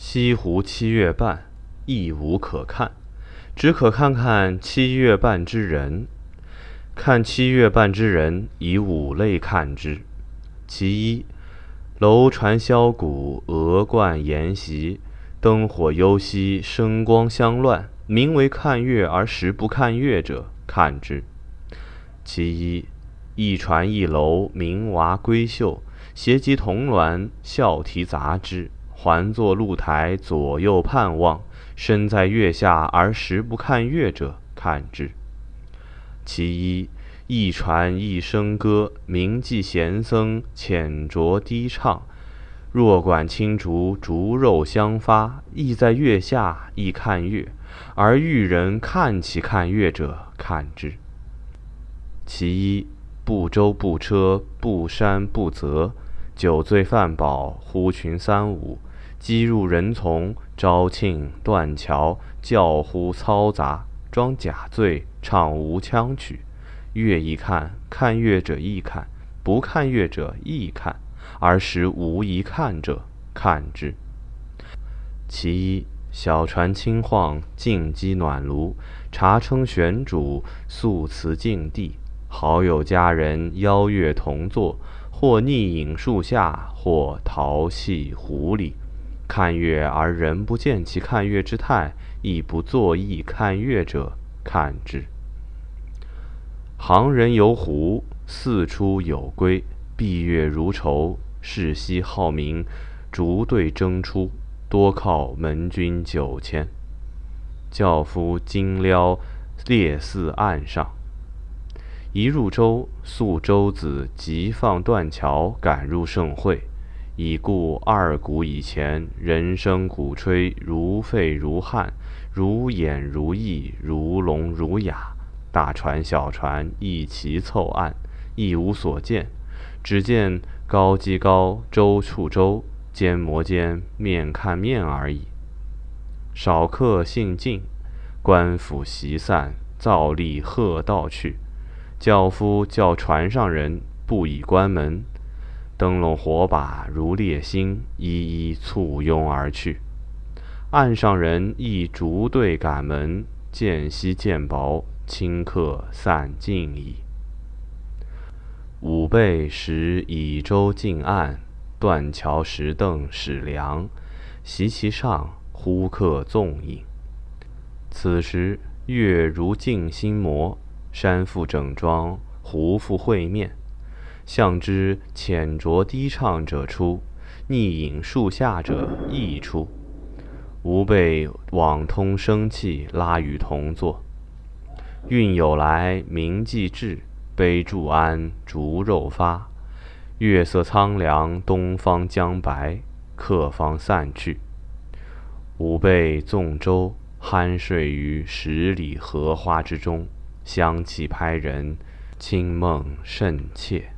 西湖七月半，亦无可看，只可看看七月半之人。看七月半之人，以五类看之：其一，楼船箫鼓，鹅冠筵席，灯火幽息，声光相乱，名为看月而实不看月者，看之；其一，一船一楼，鸣娃闺秀，携及童鸾，笑啼杂之。环坐露台，左右盼望，身在月下而时不看月者，看之。其一，一传一声歌，名妓闲僧浅酌低唱，若管青竹，竹肉相发，亦在月下，亦看月，而遇人看其看月者，看之。其一，不舟不车，不山不泽，酒醉饭饱，呼群三五。击入人丛，招庆断桥，叫呼嘈杂，装假醉，唱无腔曲。乐亦看，看乐者亦看，不看乐者亦看，而时无一看者，看之。其一，小船轻晃，静鸡暖炉，茶称玄煮，素瓷净地，好友佳人邀月同坐，或逆影树下，或淘戏湖里。看月而人不见其看月之态，亦不作意看月者，看之。行人游湖，四出有归，闭月如仇，世夕号名，逐队争出，多靠门军九千。轿夫金撩列似岸上，一入舟，宿舟子即放断桥，赶入盛会。已故二鼓以前，人声鼓吹，如沸如撼，如演如呓，如聋如哑。大船小船一齐凑岸，亦无所见，只见高击高，舟触舟，肩摩肩，面看面而已。少客兴尽，官府席散，造例贺道去。轿夫叫船上人不以关门。灯笼火把如烈星，一一簇拥而去。岸上人亦逐队赶门，渐稀渐薄，顷刻散尽矣。吾辈时倚舟近岸，断桥石凳始凉，席其上，呼客纵饮。此时月如镜心磨，山复整装，湖复会面。向之浅酌低唱者出，逆饮树下者亦出。吾辈往通生气，拉与同坐。运有来，名既至，杯注安，竹肉发。月色苍凉，东方将白，客方散去。吾辈纵舟，酣睡于十里荷花之中，香气拍人，清梦甚切。